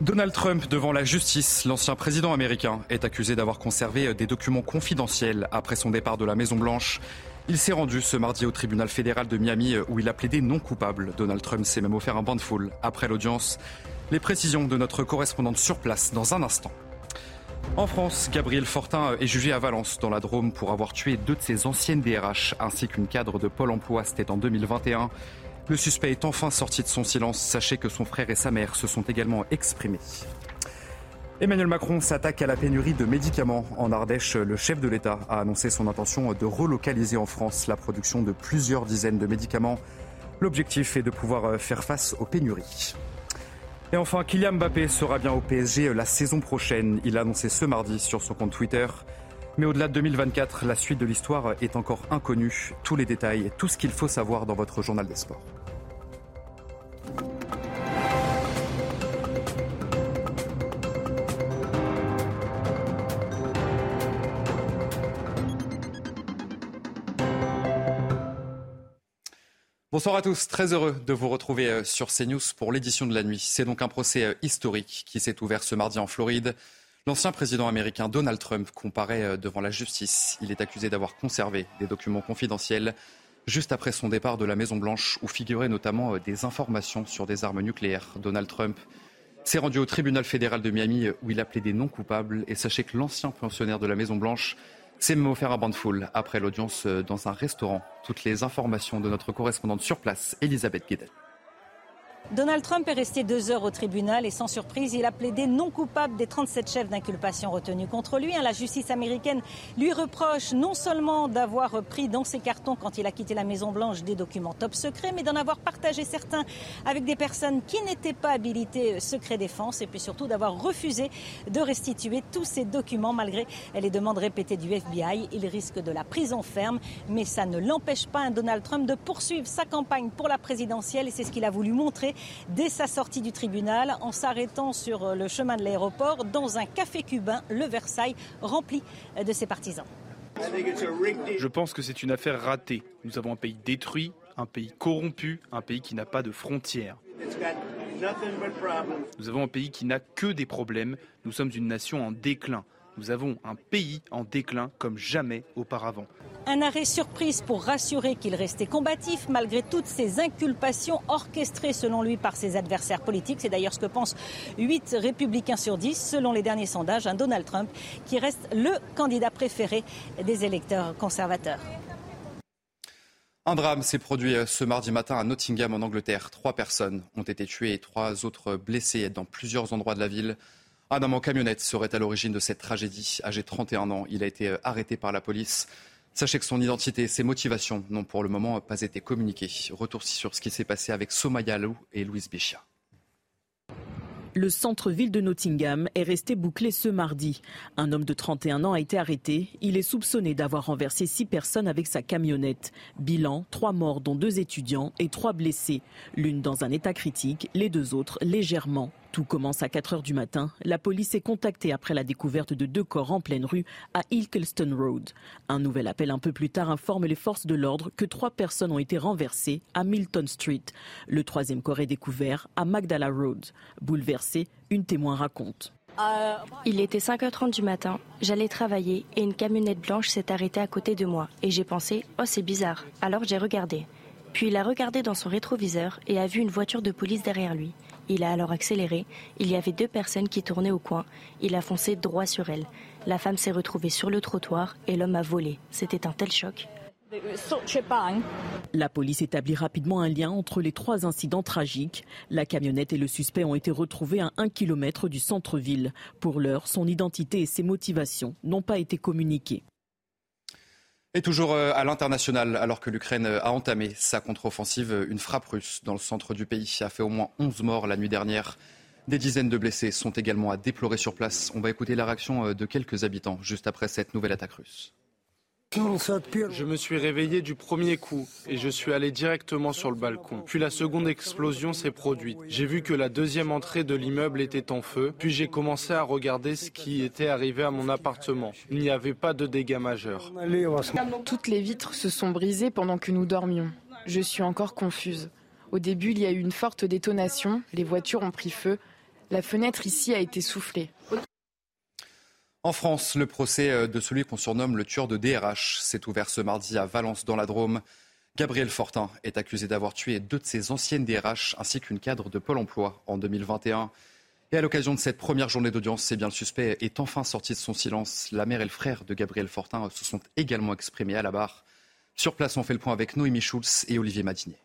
Donald Trump devant la justice, l'ancien président américain est accusé d'avoir conservé des documents confidentiels après son départ de la Maison-Blanche. Il s'est rendu ce mardi au tribunal fédéral de Miami où il a plaidé non coupable. Donald Trump s'est même offert un bain de foule après l'audience. Les précisions de notre correspondante sur place dans un instant. En France, Gabriel Fortin est jugé à Valence, dans la Drôme, pour avoir tué deux de ses anciennes DRH ainsi qu'une cadre de Pôle emploi. C'était en 2021. Le suspect est enfin sorti de son silence. Sachez que son frère et sa mère se sont également exprimés. Emmanuel Macron s'attaque à la pénurie de médicaments. En Ardèche, le chef de l'État a annoncé son intention de relocaliser en France la production de plusieurs dizaines de médicaments. L'objectif est de pouvoir faire face aux pénuries. Et enfin, Kylian Mbappé sera bien au PSG la saison prochaine. Il a annoncé ce mardi sur son compte Twitter. Mais au-delà de 2024, la suite de l'histoire est encore inconnue. Tous les détails, tout ce qu'il faut savoir dans votre journal des sports. Bonsoir à tous, très heureux de vous retrouver sur CNews pour l'édition de la nuit. C'est donc un procès historique qui s'est ouvert ce mardi en Floride. L'ancien président américain Donald Trump comparaît devant la justice. Il est accusé d'avoir conservé des documents confidentiels juste après son départ de la Maison-Blanche où figuraient notamment des informations sur des armes nucléaires. Donald Trump s'est rendu au tribunal fédéral de Miami où il a plaidé non coupable. Et sachez que l'ancien pensionnaire de la Maison-Blanche s'est même offert de foule après l'audience dans un restaurant. Toutes les informations de notre correspondante sur place, Elisabeth Guedel. Donald Trump est resté deux heures au tribunal et sans surprise, il a plaidé non coupable des 37 chefs d'inculpation retenus contre lui. La justice américaine lui reproche non seulement d'avoir pris dans ses cartons quand il a quitté la Maison-Blanche des documents top secrets, mais d'en avoir partagé certains avec des personnes qui n'étaient pas habilitées secret défense et puis surtout d'avoir refusé de restituer tous ces documents malgré les demandes répétées du FBI. Il risque de la prison ferme, mais ça ne l'empêche pas, un Donald Trump, de poursuivre sa campagne pour la présidentielle et c'est ce qu'il a voulu montrer dès sa sortie du tribunal en s'arrêtant sur le chemin de l'aéroport dans un café cubain, le Versailles, rempli de ses partisans. Je pense que c'est une affaire ratée. Nous avons un pays détruit, un pays corrompu, un pays qui n'a pas de frontières. Nous avons un pays qui n'a que des problèmes. Nous sommes une nation en déclin. Nous avons un pays en déclin comme jamais auparavant. Un arrêt surprise pour rassurer qu'il restait combatif malgré toutes ces inculpations orchestrées selon lui par ses adversaires politiques. C'est d'ailleurs ce que pensent 8 républicains sur 10 selon les derniers sondages. Un Donald Trump qui reste le candidat préféré des électeurs conservateurs. Un drame s'est produit ce mardi matin à Nottingham en Angleterre. Trois personnes ont été tuées et trois autres blessées dans plusieurs endroits de la ville. Un homme en camionnette serait à l'origine de cette tragédie. Âgé de 31 ans, il a été arrêté par la police. Sachez que son identité et ses motivations n'ont pour le moment pas été communiquées. Retour sur ce qui s'est passé avec Somaya Lou et Louise Béchia. Le centre-ville de Nottingham est resté bouclé ce mardi. Un homme de 31 ans a été arrêté. Il est soupçonné d'avoir renversé six personnes avec sa camionnette. Bilan, trois morts dont deux étudiants et trois blessés. L'une dans un état critique, les deux autres légèrement. Tout commence à 4 heures du matin. La police est contactée après la découverte de deux corps en pleine rue à Ilkeston Road. Un nouvel appel un peu plus tard informe les forces de l'ordre que trois personnes ont été renversées à Milton Street. Le troisième corps est découvert à Magdala Road. Bouleversé, une témoin raconte. Il était 5h30 du matin, j'allais travailler et une camionnette blanche s'est arrêtée à côté de moi et j'ai pensé "Oh, c'est bizarre." Alors j'ai regardé. Puis il a regardé dans son rétroviseur et a vu une voiture de police derrière lui. Il a alors accéléré. Il y avait deux personnes qui tournaient au coin. Il a foncé droit sur elles. La femme s'est retrouvée sur le trottoir et l'homme a volé. C'était un tel choc. La police établit rapidement un lien entre les trois incidents tragiques. La camionnette et le suspect ont été retrouvés à un kilomètre du centre-ville. Pour l'heure, son identité et ses motivations n'ont pas été communiquées. Et toujours euh, à l'international, alors que l'Ukraine a entamé sa contre-offensive, une frappe russe dans le centre du pays a fait au moins 11 morts la nuit dernière. Des dizaines de blessés sont également à déplorer sur place. On va écouter la réaction euh, de quelques habitants juste après cette nouvelle attaque russe. Je me suis réveillé du premier coup et je suis allé directement sur le balcon. Puis la seconde explosion s'est produite. J'ai vu que la deuxième entrée de l'immeuble était en feu. Puis j'ai commencé à regarder ce qui était arrivé à mon appartement. Il n'y avait pas de dégâts majeurs. Toutes les vitres se sont brisées pendant que nous dormions. Je suis encore confuse. Au début, il y a eu une forte détonation. Les voitures ont pris feu. La fenêtre ici a été soufflée. En France, le procès euh, de celui qu'on surnomme le tueur de DRH s'est ouvert ce mardi à Valence dans la Drôme. Gabriel Fortin est accusé d'avoir tué deux de ses anciennes DRH ainsi qu'une cadre de Pôle emploi en 2021. Et à l'occasion de cette première journée d'audience, c'est bien le suspect est enfin sorti de son silence. La mère et le frère de Gabriel Fortin se sont également exprimés à la barre. Sur place, on fait le point avec Noémie Schulz et Olivier Madinier.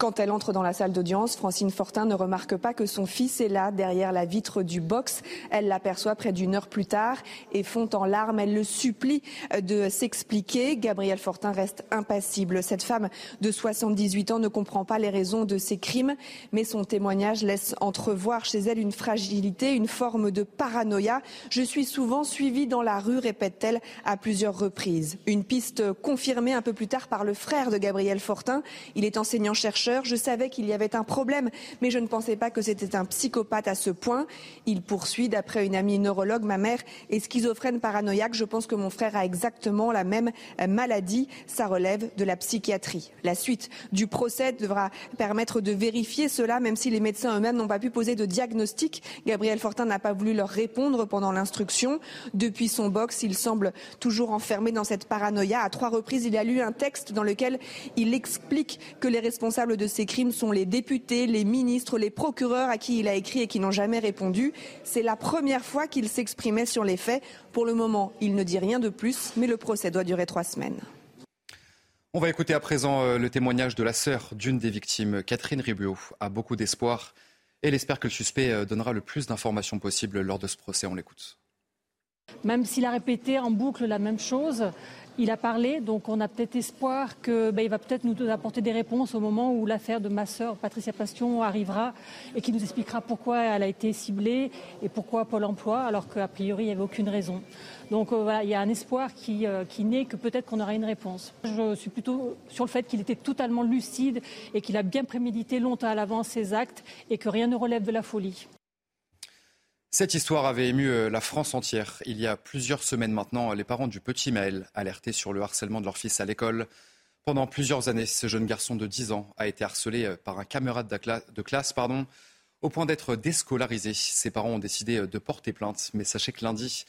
Quand elle entre dans la salle d'audience, Francine Fortin ne remarque pas que son fils est là, derrière la vitre du box. Elle l'aperçoit près d'une heure plus tard et fond en larmes. Elle le supplie de s'expliquer. Gabriel Fortin reste impassible. Cette femme de 78 ans ne comprend pas les raisons de ses crimes, mais son témoignage laisse entrevoir chez elle une fragilité, une forme de paranoïa. Je suis souvent suivie dans la rue, répète-t-elle à plusieurs reprises. Une piste confirmée un peu plus tard par le frère de Gabriel Fortin. Il est enseignant-chercheur je savais qu'il y avait un problème, mais je ne pensais pas que c'était un psychopathe à ce point. Il poursuit, d'après une amie neurologue, ma mère est schizophrène paranoïaque. Je pense que mon frère a exactement la même euh, maladie. Ça relève de la psychiatrie. La suite du procès devra permettre de vérifier cela, même si les médecins eux-mêmes n'ont pas pu poser de diagnostic. Gabriel Fortin n'a pas voulu leur répondre pendant l'instruction. Depuis son box, il semble toujours enfermé dans cette paranoïa. À trois reprises, il a lu un texte dans lequel il explique que les responsables de ces crimes sont les députés, les ministres, les procureurs à qui il a écrit et qui n'ont jamais répondu. C'est la première fois qu'il s'exprimait sur les faits. Pour le moment, il ne dit rien de plus, mais le procès doit durer trois semaines. On va écouter à présent euh, le témoignage de la sœur d'une des victimes. Catherine Ribio a beaucoup d'espoir elle espère que le suspect euh, donnera le plus d'informations possible lors de ce procès. On l'écoute. Même s'il a répété en boucle la même chose, il a parlé, donc on a peut-être espoir qu'il ben, va peut-être nous apporter des réponses au moment où l'affaire de ma sœur Patricia Passion arrivera et qui nous expliquera pourquoi elle a été ciblée et pourquoi Pôle Emploi, alors qu'a priori il n'y avait aucune raison. Donc euh, il y a un espoir qui, euh, qui naît que peut-être qu'on aura une réponse. Je suis plutôt sur le fait qu'il était totalement lucide et qu'il a bien prémédité longtemps à l'avance ses actes et que rien ne relève de la folie. Cette histoire avait ému euh, la France entière. Il y a plusieurs semaines maintenant, les parents du petit Maël alertés sur le harcèlement de leur fils à l'école. Pendant plusieurs années, ce jeune garçon de 10 ans a été harcelé euh, par un camarade de classe pardon, au point d'être déscolarisé. Ses parents ont décidé euh, de porter plainte, mais sachez que lundi,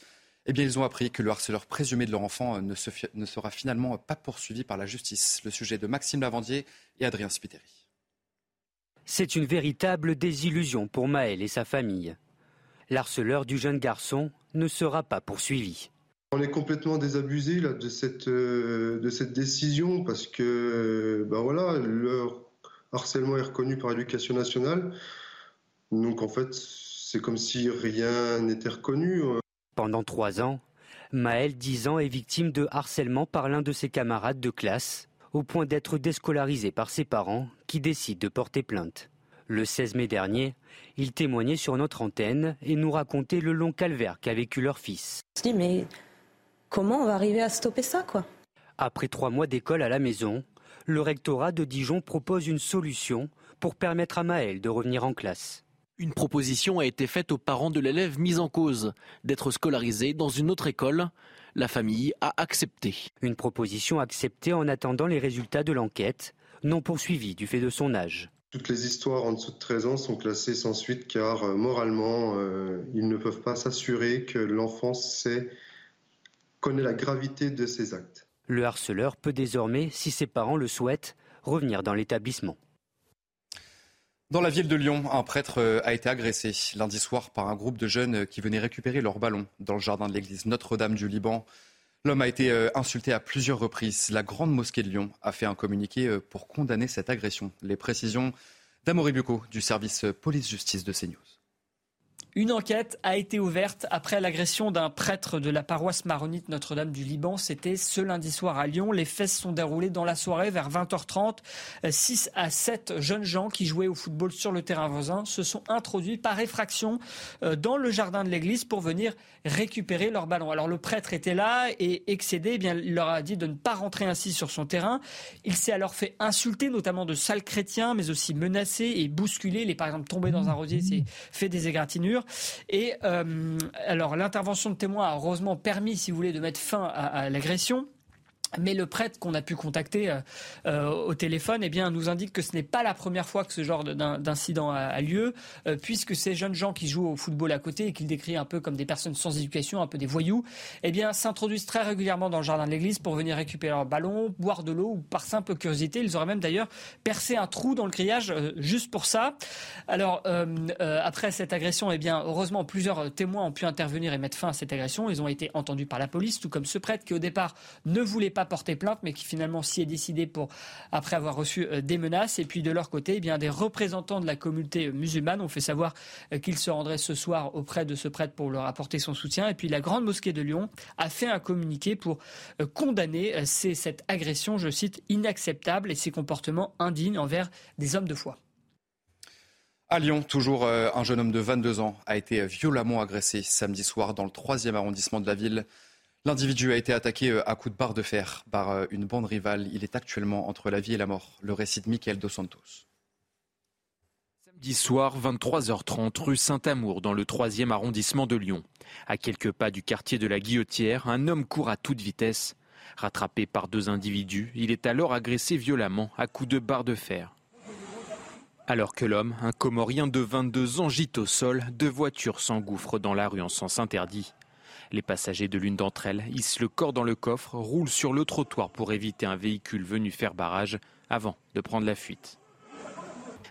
eh bien, ils ont appris que le harceleur présumé de leur enfant ne, ne sera finalement pas poursuivi par la justice. Le sujet de Maxime Lavandier et Adrien Spiteri. C'est une véritable désillusion pour Maël et sa famille l'harceleur du jeune garçon ne sera pas poursuivi. On est complètement désabusé de, cette, euh, de cette décision parce que ben voilà, leur harcèlement est reconnu par l'éducation nationale. Donc en fait, c'est comme si rien n'était reconnu. Pendant trois ans, Maël, 10 ans, est victime de harcèlement par l'un de ses camarades de classe, au point d'être déscolarisé par ses parents qui décident de porter plainte. Le 16 mai dernier, ils témoignaient sur notre antenne et nous racontaient le long calvaire qu'a vécu leur fils. Je dis, mais comment on va arriver à stopper ça, quoi? Après trois mois d'école à la maison, le rectorat de Dijon propose une solution pour permettre à Maël de revenir en classe. Une proposition a été faite aux parents de l'élève mis en cause d'être scolarisé dans une autre école. La famille a accepté. Une proposition acceptée en attendant les résultats de l'enquête, non poursuivie du fait de son âge. Toutes les histoires en dessous de 13 ans sont classées sans suite car euh, moralement, euh, ils ne peuvent pas s'assurer que l'enfant sait, connaît la gravité de ses actes. Le harceleur peut désormais, si ses parents le souhaitent, revenir dans l'établissement. Dans la ville de Lyon, un prêtre euh, a été agressé lundi soir par un groupe de jeunes qui venaient récupérer leur ballon dans le jardin de l'église Notre-Dame du Liban. L'homme a été euh, insulté à plusieurs reprises. La Grande Mosquée de Lyon a fait un communiqué euh, pour condamner cette agression. Les précisions d'Amaury Bucco du service police-justice de CNews. Une enquête a été ouverte après l'agression d'un prêtre de la paroisse maronite Notre-Dame du Liban. C'était ce lundi soir à Lyon. Les se sont déroulés dans la soirée vers 20h30. 6 à 7 jeunes gens qui jouaient au football sur le terrain voisin se sont introduits par effraction euh, dans le jardin de l'église pour venir récupérer leur ballon. Alors le prêtre était là et excédé, eh bien, il leur a dit de ne pas rentrer ainsi sur son terrain. Il s'est alors fait insulter, notamment de sales chrétiens, mais aussi menacé et bousculé. Il est par exemple tombé dans un rosier, s'est fait des égratignures. Et euh, alors l'intervention de témoins a heureusement permis, si vous voulez, de mettre fin à l'agression. Mais le prêtre qu'on a pu contacter euh, euh, au téléphone, eh bien, nous indique que ce n'est pas la première fois que ce genre d'incident a, lieu, euh, puisque ces jeunes gens qui jouent au football à côté et qu'il décrit un peu comme des personnes sans éducation, un peu des voyous, eh bien, s'introduisent très régulièrement dans le jardin de l'église pour venir récupérer leur ballon, boire de l'eau ou par simple curiosité. Ils auraient même d'ailleurs percé un trou dans le grillage juste pour ça. Alors, après cette agression, eh bien, heureusement, plusieurs témoins ont pu intervenir et mettre fin à cette agression. Ils ont été entendus par la police, tout comme ce prêtre qui, au départ, ne voulait pas porter plainte, mais qui finalement s'y est décidé pour, après avoir reçu euh, des menaces. Et puis de leur côté, eh bien, des représentants de la communauté musulmane ont fait savoir euh, qu'ils se rendraient ce soir auprès de ce prêtre pour leur apporter son soutien. Et puis la Grande Mosquée de Lyon a fait un communiqué pour euh, condamner cette agression, je cite, inacceptable et ces comportements indignes envers des hommes de foi. À Lyon, toujours un jeune homme de 22 ans a été violemment agressé samedi soir dans le troisième arrondissement de la ville. L'individu a été attaqué euh, à coups de barre de fer par euh, une bande rivale. Il est actuellement entre la vie et la mort. Le récit de Michael Dos Santos. Samedi soir, 23h30, rue Saint-Amour, dans le 3e arrondissement de Lyon. À quelques pas du quartier de la Guillotière, un homme court à toute vitesse. Rattrapé par deux individus, il est alors agressé violemment à coups de barre de fer. Alors que l'homme, un Comorien de 22 ans, gîte au sol, deux voitures s'engouffrent dans la rue en sens interdit. Les passagers de l'une d'entre elles hissent le corps dans le coffre, roulent sur le trottoir pour éviter un véhicule venu faire barrage avant de prendre la fuite.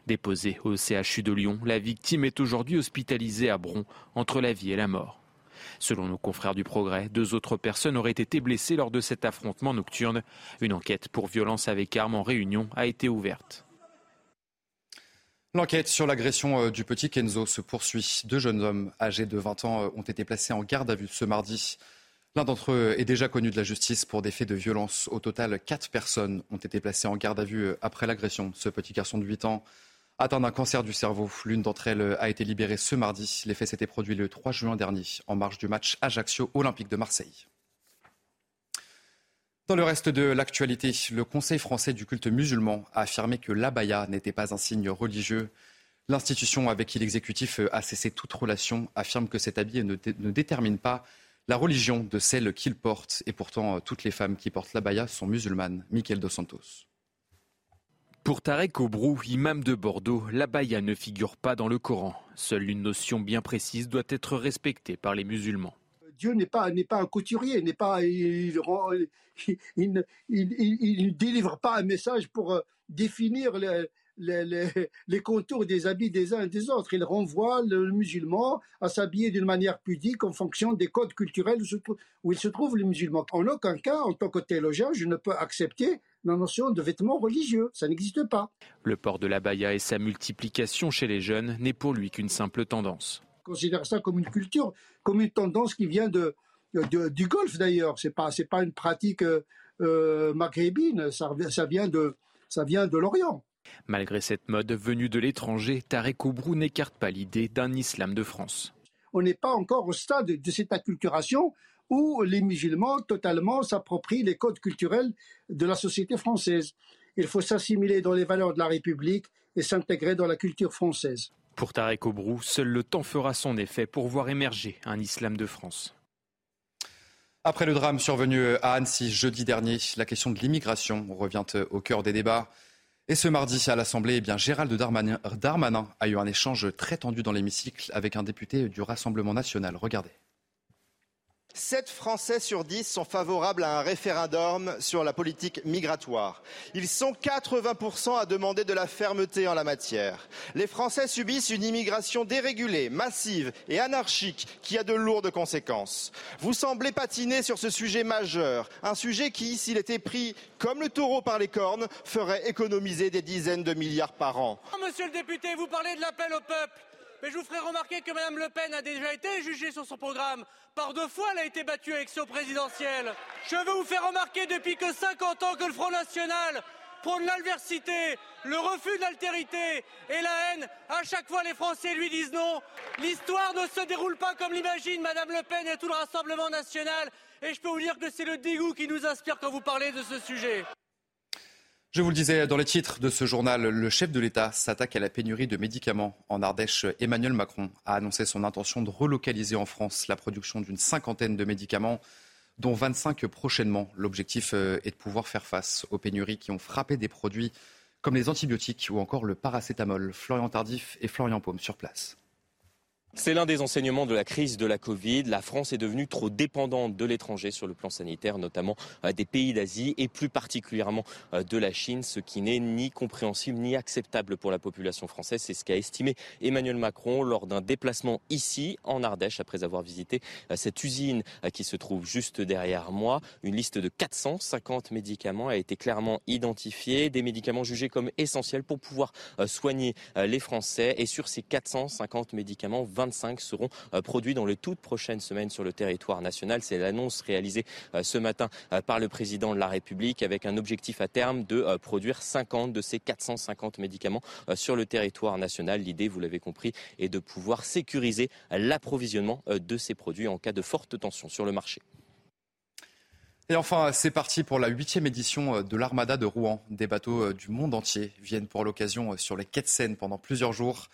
Déposée au CHU de Lyon, la victime est aujourd'hui hospitalisée à Bron, entre la vie et la mort. Selon nos confrères du Progrès, deux autres personnes auraient été blessées lors de cet affrontement nocturne. Une enquête pour violence avec armes en réunion a été ouverte. L'enquête sur l'agression euh, du petit Kenzo se poursuit. Deux jeunes hommes âgés de 20 ans euh, ont été placés en garde à vue ce mardi. L'un d'entre eux est déjà connu de la justice pour des faits de violence. Au total, quatre personnes ont été placées en garde à vue euh, après l'agression. Ce petit garçon de 8 ans atteint d'un cancer du cerveau. L'une d'entre elles a été libérée ce mardi. Les faits s'étaient produits le 3 juin dernier en marge du match Ajaccio Olympique de Marseille. Dans le reste de l'actualité, le Conseil français du culte musulman a affirmé que l'abaya n'était pas un signe religieux. L'institution avec qui l'exécutif a cessé toute relation affirme que cet habit ne, détermine pas la religion de celle qu'il porte. Et pourtant, toutes les femmes qui portent l'abaya sont musulmanes. Michael Dos Santos. Pour Tarek Obrou, imam de Bordeaux, l'abaya ne figure pas dans le Coran. Seule une notion bien précise doit être respectée par les musulmans. Dieu n'est pas, n'est pas un couturier, n'est pas, il, il, ne délivre pas un message pour euh, définir les, les, contours des habits des uns et des autres. Il renvoie le musulman à s'habiller d'une manière pudique en fonction des codes culturels où il se trouve le musulman. En aucun cas, en tant que théologien, je ne peux accepter la notion de vêtements religieux. Ça n'existe pas. Le port de la baya et sa multiplication chez les jeunes n'est pour lui qu'une simple tendance considère ça comme une culture, comme une tendance qui vient de, du golf d'ailleurs. C'est pas c'est pas une pratique euh, maghrébine, ça, ça vient de ça vient de l'Orient. Malgré cette mode venue de l'étranger, Tarek Oubrou n'écarte pas l'idée d'un islam de France. On n'est pas encore au stade de cette acculturation où les musulmans totalement s'approprient les codes culturels de la société française. Il faut s'assimiler dans les valeurs de la République et s'intégrer dans la culture française. Pour Tarek Obrou, seul le temps fera son effet pour voir émerger un islam de France. Après le drame survenu à Annecy jeudi dernier, la question de l'immigration revient au cœur des débats. Et ce mardi, à l'Assemblée, eh Gérald Darmanin a eu un échange très tendu dans l'hémicycle avec un député du Rassemblement national. Regardez. 7 Français sur 10 sont favorables à un référendum sur la politique migratoire. Ils sont 80% à demander de la fermeté en la matière. Les Français subissent une immigration dérégulée, massive et anarchique qui a de lourdes conséquences. Vous semblez patiner sur ce sujet majeur, un sujet qui, s'il était pris comme le taureau par les cornes, ferait économiser des dizaines de milliards par an. Monsieur le député, vous parlez de l'appel au peuple Mais je vous ferai remarquer que Mme Le Pen a déjà été jugée sur son programme. Par deux fois, elle a été battue à l'élection présidentielle. Je veux vous faire remarquer depuis que 50 ans que le Front National prône l'adversité, le refus de l'altérité et la haine. À chaque fois, les Français lui disent non. L'histoire ne se déroule pas comme l'imagine Madame Le Pen et tout le Rassemblement national. Et je peux vous dire que c'est le dégoût qui nous inspire quand vous parlez de ce sujet. Je vous le disais dans les titres de ce journal, le chef de l'État s'attaque à la pénurie de médicaments. En Ardèche, Emmanuel Macron a annoncé son intention de relocaliser en France la production d'une cinquantaine de médicaments dont 25 prochainement. L'objectif euh, est de pouvoir faire face aux pénuries qui ont frappé des produits comme les antibiotiques ou encore le paracétamol. Florian Tardif et Florian Paume sur place. C'est l'un des enseignements de la crise de la Covid. La France est devenue trop dépendante de l'étranger sur le plan sanitaire, notamment euh, des pays d'Asie et plus particulièrement euh, de la Chine, ce qui n'est ni compréhensible ni acceptable pour la population française. C'est ce qu'a estimé Emmanuel Macron lors d'un déplacement ici en Ardèche après avoir visité euh, cette usine qui se trouve juste derrière moi. Une liste de 450 médicaments a été clairement identifiée, des médicaments jugés comme essentiels pour pouvoir soigner les Français. Et sur ces 450 médicaments, 25 seront euh, produits dans les toutes prochaines semaines sur le territoire national. C'est l'annonce réalisée euh, ce matin euh, par le président de la République avec un objectif à terme de produire 50 de ces 450 médicaments sur le territoire national. L'idée, vous l'avez compris, est de pouvoir sécuriser l'approvisionnement de ces produits en cas de forte tension sur le marché. Et enfin, c'est parti pour la huitième édition de l'Armada de Rouen. Des bateaux du monde entier viennent pour l'occasion sur les quais de Seine pendant plusieurs jours.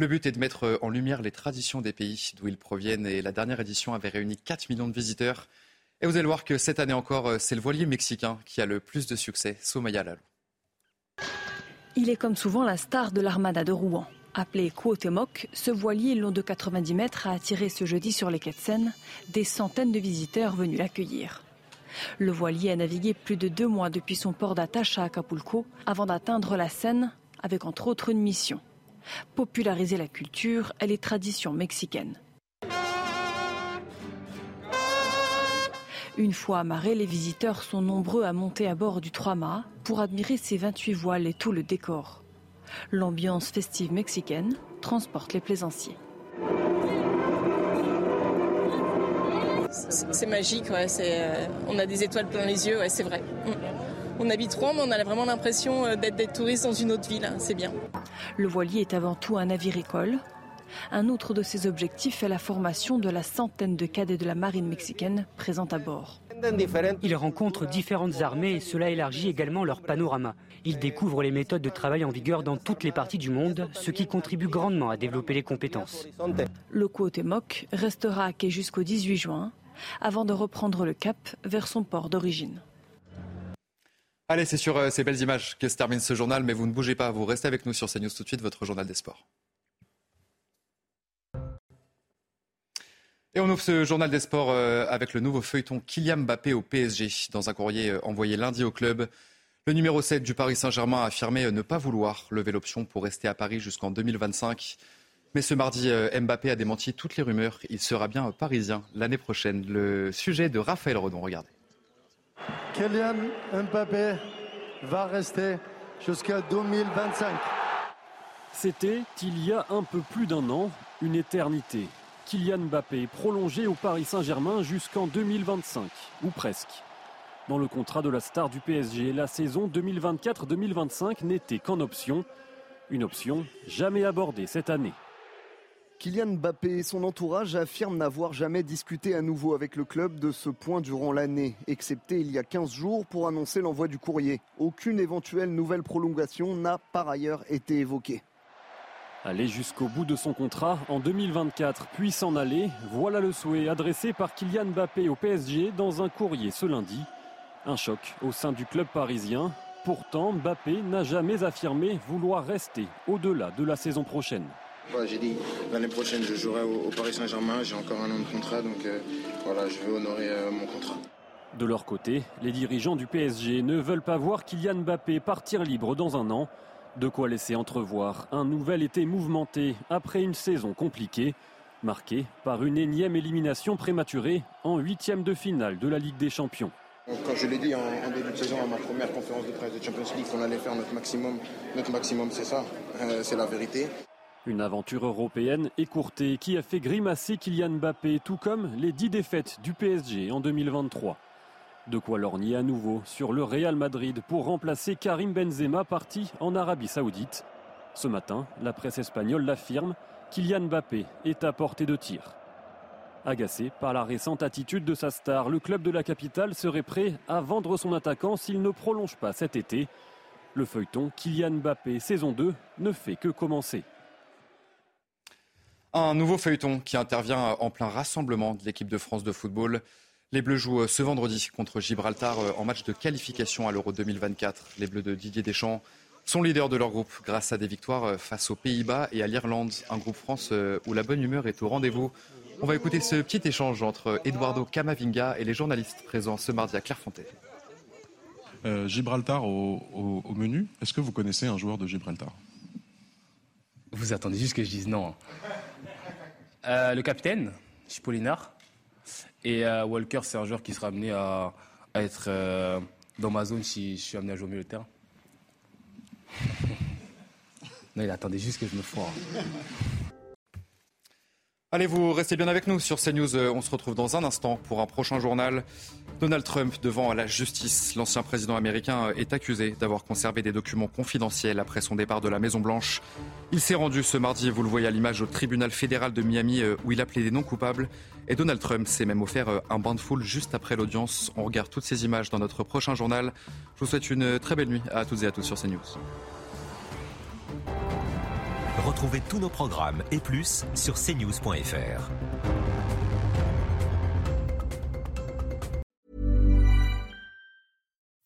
Le but est de mettre en lumière les traditions des pays d'où ils proviennent et la dernière édition avait réuni 4 millions de visiteurs. Et vous allez voir que cette année encore, c'est le voilier mexicain qui a le plus de succès, Somaya Lalo. Il est comme souvent la star de l'armada de Rouen. Appelé Cuauhtémoc, ce voilier long de 90 mètres a attiré ce jeudi sur les quais de Seine des centaines de visiteurs venus l'accueillir. Le voilier a navigué plus de deux mois depuis son port d'attache à Acapulco avant d'atteindre la Seine avec entre autres une mission populariser la culture et les traditions mexicaines. Une fois amarrés, les visiteurs sont nombreux à monter à bord du Trois-Mâts pour admirer ses 28 voiles et tout le décor. L'ambiance festive mexicaine transporte les plaisanciers. C'est magique, euh, on a des étoiles plein les yeux, c'est vrai. Mm on habite Rouen, mais on a vraiment l'impression euh, d'être des touristes dans une autre ville. Hein, c'est bien. Le voilier est avant tout un navire école. Un autre de ses objectifs est la formation de la centaine de cadets de la marine mexicaine présents à bord. Ils rencontrent différentes armées et cela élargit également leur panorama. Ils découvrent les méthodes de travail en vigueur dans toutes les parties du monde, ce qui contribue grandement à développer les compétences. Le Cuauhtémoc restera à quai jusqu'au 18 juin, avant de reprendre le cap vers son port d'origine. Allez, c'est sur euh, ces belles images que se termine ce journal, mais vous ne bougez pas, vous restez avec nous sur CNews tout de suite, votre journal des sports. Et on ouvre ce journal des sports euh, avec le nouveau feuilleton Kylian Mbappé au PSG. Dans un courrier euh, envoyé lundi au club, le numéro 7 du Paris Saint-Germain a affirmé ne pas vouloir lever l'option pour rester à Paris jusqu'en 2025. Mais ce mardi, Mbappé a démenti toutes les rumeurs. Il sera bien parisien l'année prochaine. Le sujet de Raphaël Redon, regardez. Kylian Mbappé va rester jusqu'à 2025. C'était il y a un peu plus d'un an, une éternité. Kylian Mbappé prolongé au Paris Saint-Germain jusqu'en 2025, ou presque. Dans le contrat de la star du PSG, la saison 2024-2025 n'était qu'en option. Une option jamais abordée cette année. Kylian Mbappé et son entourage affirment n'avoir jamais discuté à nouveau avec le club de ce point durant l'année, excepté il y a 15 jours pour annoncer l'envoi du courrier. Aucune éventuelle nouvelle prolongation n'a par ailleurs été évoquée. Aller jusqu'au bout de son contrat en 2024, puis s'en aller, voilà le souhait adressé par Kylian Mbappé au PSG dans un courrier ce lundi. Un choc au sein du club parisien. Pourtant, Mbappé n'a jamais affirmé vouloir rester au-delà de la saison prochaine j'ai dit l'année prochaine je jouerai au, Paris Saint-Germain, j'ai encore un an de contrat, donc euh, voilà, je vais honorer euh, mon contrat. De leur côté, les dirigeants du PSG ne veulent pas voir Kylian Mbappé partir libre dans un an. De quoi laisser entrevoir un nouvel été mouvementé après une saison compliquée, marquée par une énième élimination prématurée en huitième de finale de la Ligue des Champions. Quand je l'ai dit en, début de saison à ma première conférence de presse de Champions League qu'on allait faire notre maximum, notre maximum c'est ça, euh, c'est la vérité. Une aventure européenne écourtée qui a fait grimacer Kylian Mbappé, tout comme les dix défaites du PSG en 2023. De quoi lorgner à nouveau sur le Real Madrid pour remplacer Karim Benzema parti en Arabie Saoudite. Ce matin, la presse espagnole l'affirme, Kylian Mbappé est à portée de tir. Agacé par la récente attitude de sa star, le club de la capitale serait prêt à vendre son attaquant s'il ne prolonge pas cet été. Le feuilleton Kylian Mbappé saison 2 ne fait que commencer. Un nouveau feuilleton qui intervient en plein rassemblement de l'équipe de France de football. Les Bleus jouent ce vendredi contre Gibraltar en match de qualification à l'Euro 2024. Les Bleus de Didier Deschamps sont leaders de leur groupe grâce à des victoires face aux Pays-Bas et à l'Irlande. Un groupe France où la bonne humeur est au rendez-vous. On va écouter ce petit échange entre Eduardo Camavinga et les journalistes présents ce mardi à Clairefontaine. Euh, Gibraltar au, au, au menu. Est-ce que vous connaissez un joueur de Gibraltar? Vous attendez juste que je dise non. Euh, le capitaine, Chipolinar. Et euh, Walker, c'est un joueur qui sera amené à, à être euh, dans ma zone si je suis amené à jouer au milieu de terrain. non, il attendait juste que je me foire. Allez, vous restez bien avec nous sur CNews. On se retrouve dans un instant pour un prochain journal. Donald Trump devant la justice. L'ancien président américain est accusé d'avoir conservé des documents confidentiels après son départ de la Maison-Blanche. Il s'est rendu ce mardi, vous le voyez à l'image, au tribunal fédéral de Miami où il appelait des non coupables. Et Donald Trump s'est même offert un bain de foule juste après l'audience. On regarde toutes ces images dans notre prochain journal. Je vous souhaite une très belle nuit à toutes et à tous sur CNews. Retrouvez tous nos programmes et plus sur cnews.fr.